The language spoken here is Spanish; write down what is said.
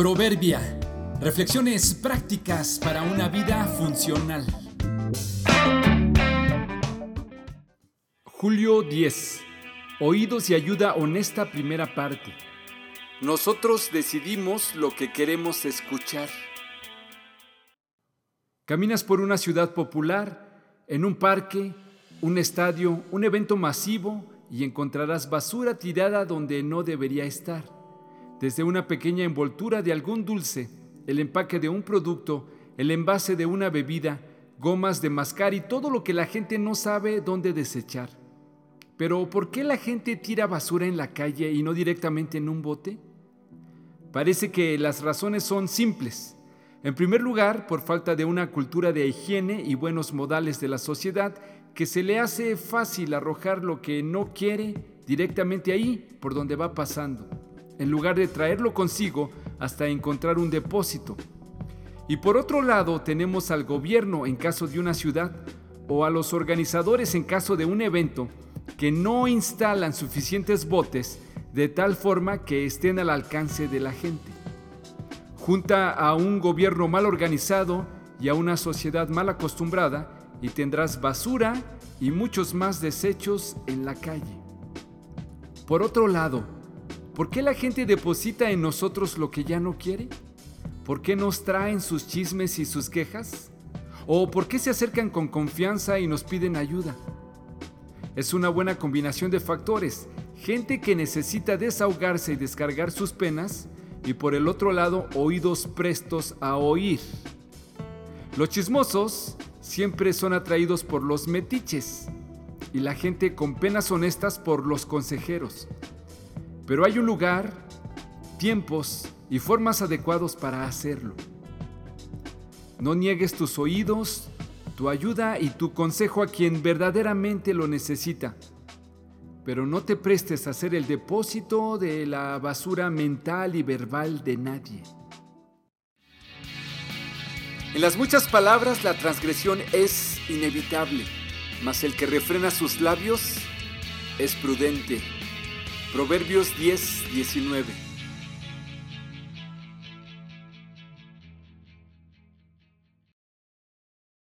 Proverbia. Reflexiones prácticas para una vida funcional. Julio 10. Oídos y ayuda honesta primera parte. Nosotros decidimos lo que queremos escuchar. Caminas por una ciudad popular, en un parque, un estadio, un evento masivo y encontrarás basura tirada donde no debería estar desde una pequeña envoltura de algún dulce, el empaque de un producto, el envase de una bebida, gomas de mascar y todo lo que la gente no sabe dónde desechar. Pero ¿por qué la gente tira basura en la calle y no directamente en un bote? Parece que las razones son simples. En primer lugar, por falta de una cultura de higiene y buenos modales de la sociedad que se le hace fácil arrojar lo que no quiere directamente ahí por donde va pasando en lugar de traerlo consigo hasta encontrar un depósito. Y por otro lado tenemos al gobierno en caso de una ciudad o a los organizadores en caso de un evento que no instalan suficientes botes de tal forma que estén al alcance de la gente. Junta a un gobierno mal organizado y a una sociedad mal acostumbrada y tendrás basura y muchos más desechos en la calle. Por otro lado, ¿Por qué la gente deposita en nosotros lo que ya no quiere? ¿Por qué nos traen sus chismes y sus quejas? ¿O por qué se acercan con confianza y nos piden ayuda? Es una buena combinación de factores. Gente que necesita desahogarse y descargar sus penas y por el otro lado oídos prestos a oír. Los chismosos siempre son atraídos por los metiches y la gente con penas honestas por los consejeros. Pero hay un lugar, tiempos y formas adecuados para hacerlo. No niegues tus oídos, tu ayuda y tu consejo a quien verdaderamente lo necesita. Pero no te prestes a ser el depósito de la basura mental y verbal de nadie. En las muchas palabras la transgresión es inevitable, mas el que refrena sus labios es prudente. Proverbios 10, 19.